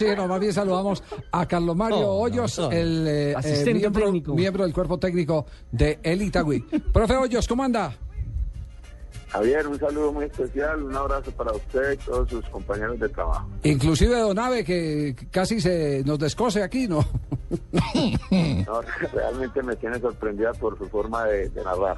Sí, no, más bien saludamos a Carlos Mario Oh, Hoyos, no, no. el eh, Asistente eh, miembro, técnico. miembro del cuerpo técnico de El Itagüí. Profe Hoyos, ¿cómo anda? Javier, un saludo muy especial, un abrazo para usted y todos sus compañeros de trabajo. Inclusive Donave, que casi se nos descose aquí, ¿no? No, realmente me tiene sorprendida por su forma de, de narrar.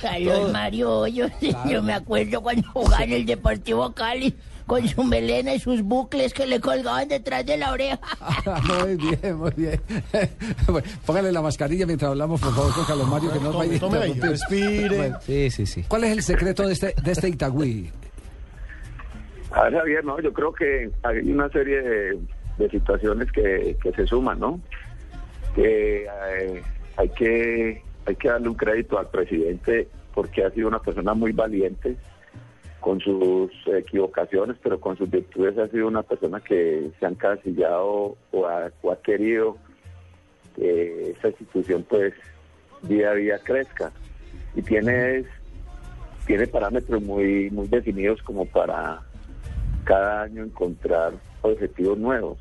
Carlos Mario Hoyos, yo me acuerdo cuando jugaba en el Deportivo Cali con su melena y sus bucles que le colgaban detrás de la oreja. muy bien, muy bien. Bueno, Póngale la mascarilla mientras hablamos, por favor, con Carlos Mario, que no nos vaya a respire. Bueno, Sí, sí, sí. ¿Cuál es el secreto de este, de este Itagüí? A ver, Javier, no, yo creo que hay una serie de, situaciones que, que se suman, ¿no? Que eh, hay que hay que darle un crédito al presidente porque ha sido una persona muy valiente con sus equivocaciones, pero con sus virtudes ha sido una persona que se ha encasillado o ha, o ha querido que esta institución pues día a día crezca y tiene tiene parámetros muy muy definidos como para cada año encontrar objetivos nuevos.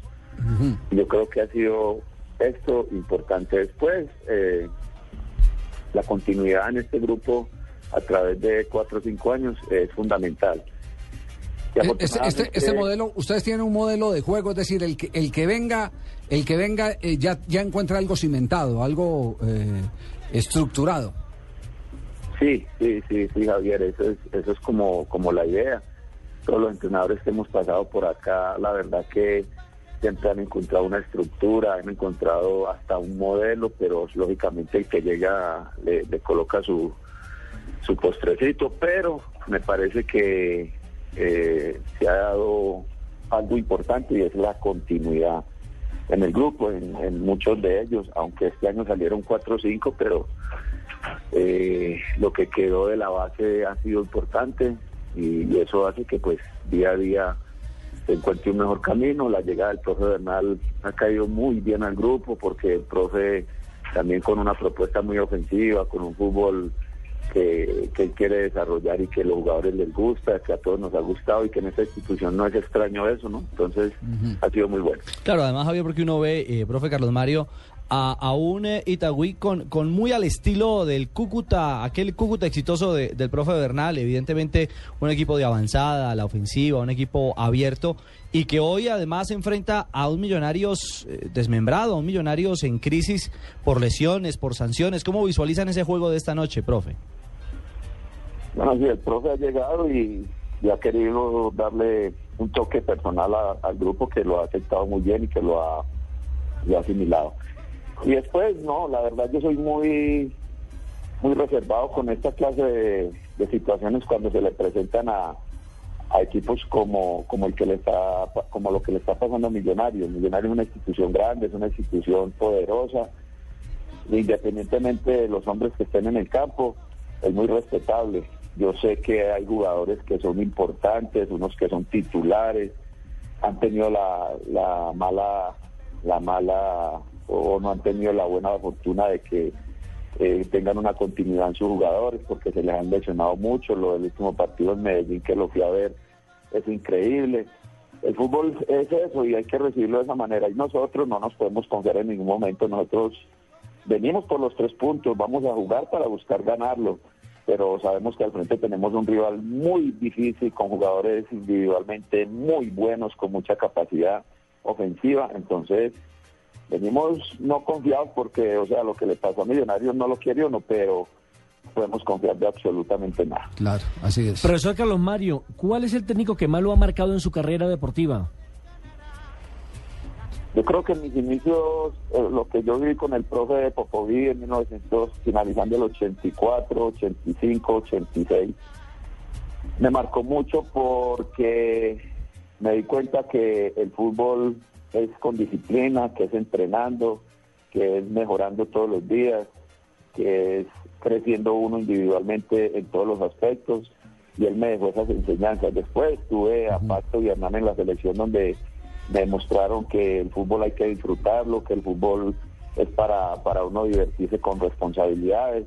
Yo creo que ha sido esto importante después. eh, la continuidad en este grupo a través de cuatro o cinco años es fundamental. Y Este, este, este modelo, ustedes tienen un modelo de juego, es decir, el que, el que venga, el que venga eh, ya, ya encuentra algo cimentado, algo eh, estructurado. Sí, sí, sí, sí, Javier, eso es, eso es como, como la idea. Todos los entrenadores que hemos pasado por acá, la verdad que siempre han encontrado una estructura, han encontrado hasta un modelo, pero lógicamente el que llega le, le coloca su, su postrecito, pero me parece que eh, se ha dado algo importante y es la continuidad en el grupo, en, muchos de ellos, aunque este año salieron 4 o 5, pero eh, lo que quedó de la base ha sido importante y, y eso hace que pues día a día se encuentre un mejor camino. La llegada del profe Bernal ha caído muy bien al grupo porque el profe también con una propuesta muy ofensiva, con un fútbol que, que él quiere desarrollar y que a los jugadores les gusta, que a todos nos ha gustado y que en esta institución no es extraño eso, ¿no? Entonces ha sido muy bueno. Claro, además, Javier, porque uno ve, eh, profe Carlos Mario, a, a un eh, Itagüí con, con muy al estilo del Cúcuta, aquel Cúcuta exitoso de- del profe Bernal, evidentemente un equipo de avanzada, la ofensiva, un equipo abierto, y que hoy además se enfrenta a un Millonarios eh, desmembrado, a un Millonarios en crisis por lesiones, por sanciones. ¿Cómo visualizan ese juego de esta noche, profe? Bueno, sí, el profe ha llegado y, y ha querido darle un toque personal al grupo que lo ha aceptado muy bien y que lo ha, lo ha asimilado. Y después, no, la verdad yo soy muy muy reservado con esta clase de, situaciones cuando se le presentan a, a equipos como, como el que le está como lo que le está pasando a Millonarios. Millonarios es una institución grande, es una institución poderosa, independientemente de los hombres que estén en el campo, es muy respetable. Yo sé que hay jugadores que son importantes, unos que son titulares, han tenido la, la mala, la mala, o no han tenido la buena fortuna de que eh, tengan una continuidad en sus jugadores, porque se les han lesionado mucho. Lo del último partido en Medellín que lo fui a ver es increíble. El fútbol es eso y hay que recibirlo de esa manera. Y nosotros no nos podemos confiar en ningún momento. Nosotros venimos por los tres puntos, vamos a jugar para buscar ganarlo, pero sabemos que al frente tenemos un rival muy difícil, con jugadores individualmente muy buenos, con mucha capacidad ofensiva, entonces venimos no confiados porque, o sea, lo que le pasó a Millonarios no lo quiere uno, pero podemos confiar de absolutamente nada. Claro, así es. Profesor Carlos Mario, ¿cuál es el técnico que más lo ha marcado en su carrera deportiva? Yo creo que en mis inicios, eh, lo que yo viví con el profe Popoví en 1900, finalizando el 84, 85, 86, me marcó mucho porque me di cuenta que el fútbol es con disciplina, que es entrenando, que es mejorando todos los días, que es creciendo uno individualmente en todos los aspectos. Y él me dejó esas enseñanzas. Después tuve a Pato y Hernán en la selección donde me demostraron que el fútbol hay que disfrutarlo, que el fútbol es para, para uno divertirse con responsabilidades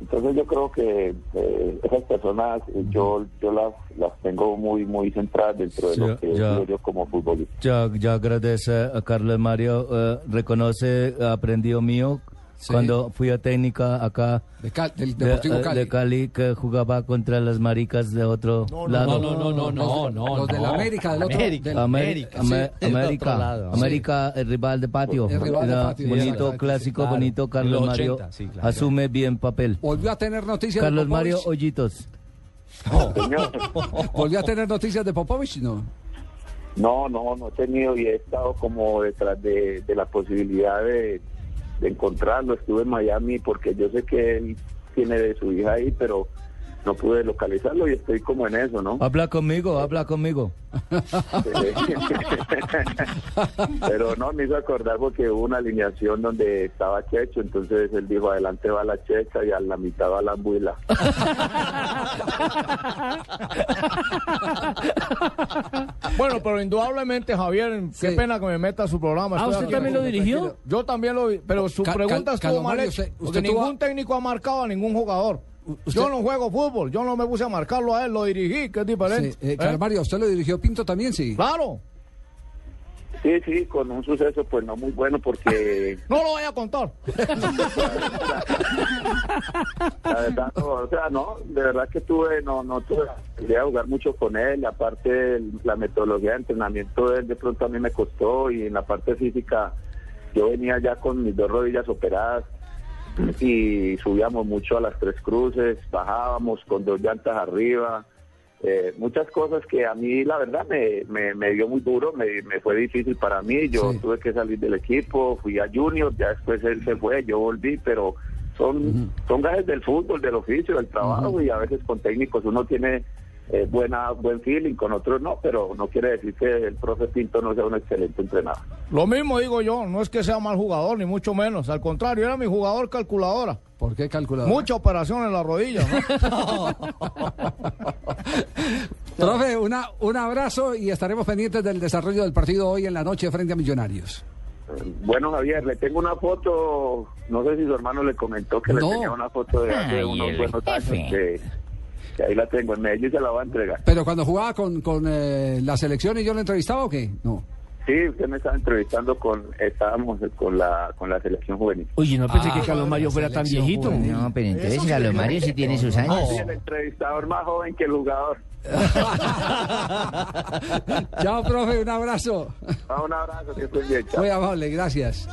Entonces yo creo que eh, esas personas eh, yo yo las las tengo muy muy centradas dentro de lo que digo yo como futbolista. Ya, ya agradece a Carlos Mario, eh, reconoce, aprendido mío, Sí. cuando fui a técnica acá De Cal- del de, Deportivo eh, Cali. de Cali, que jugaba contra las maricas de otro lado. No, no, no, no, no, no. Los de la. América, del otro- América, del- América, América, sí, América, otro lado. América, el rival de patio. El rival de Era patio, bonito, clásico, claro. bonito. Carlos los Mario 80, sí, claro. asume bien papel. Volvió a tener noticias Carlos de Mario. Hoyitos. Volvió a tener noticias de Popovich, ¿no? no, no, no he tenido y he estado como detrás de, de la posibilidad de, de encontrarlo. Estuve en Miami porque yo sé que él tiene de su hija ahí, pero no pude localizarlo y estoy como en eso, ¿no? Habla conmigo, habla conmigo. Pero no, me hizo acordar porque hubo una alineación donde estaba Checho, entonces él dijo, adelante va la Checha y a la mitad va la Ambuila. Bueno, pero indudablemente, Javier, qué Sí. pena que me meta a su programa. Ah, ¿usted también lo dirigió? Yo también lo vi, pero su Ca- pregunta estuvo mal hecha. usted- tuvo- ningún técnico ha marcado a ningún jugador. Usted- Yo no juego fútbol, yo no me puse a marcarlo a él, lo dirigí, que es diferente. Sí, eh, ¿eh? ¿usted lo dirigió Pinto también? Sí. Claro, Sí, sí, con un suceso pues no muy bueno porque no lo voy a contar. la verdad, no, o sea, no, de verdad que tuve, no, no tuve la posibilidad de jugar mucho con él, aparte el- la metodología de entrenamiento de él de pronto a mí me costó y en la parte física yo venía ya con mis dos rodillas operadas y subíamos mucho a las tres cruces, bajábamos con dos llantas arriba, eh, muchas cosas que a mí la verdad me, me, me dio muy duro, me, me fue difícil para mí, yo Sí. tuve que salir del equipo, fui a Junior, ya después él se fue, yo volví, pero son, son gajes del fútbol, del oficio, del trabajo y a veces con técnicos uno tiene eh, buena buen feeling, con otros no, pero no quiere decir que el profe Pinto no sea un excelente entrenador. Lo mismo digo yo, no es que sea mal jugador, ni mucho menos. Al contrario, era mi jugador calculadora. ¿Por qué calculador? Mucha operación en la rodilla, ¿no? Profe, una, un abrazo y estaremos pendientes del desarrollo del partido hoy en la noche frente a Millonarios. Eh, Bueno, Javier, le tengo una foto, no sé si su hermano le comentó que No. le tenía una foto de hace Ay, unos buenos años. Que, ahí la tengo en Medellín, se la va a entregar. Pero cuando jugaba con, con eh, la selección y yo lo entrevistaba o qué? No. Sí, usted me estaba entrevistando con, estábamos con la, con la selección juvenil. Oye, no pensé Ah, que Carlos Mario fuera tan viejito. juvenil. No, pero entonces Carlos Mario sí tiene sus años. Sí, el entrevistador más joven que el jugador. Chao, profe, un abrazo. Ah, un abrazo, que estés bien, chao. Muy amable, gracias.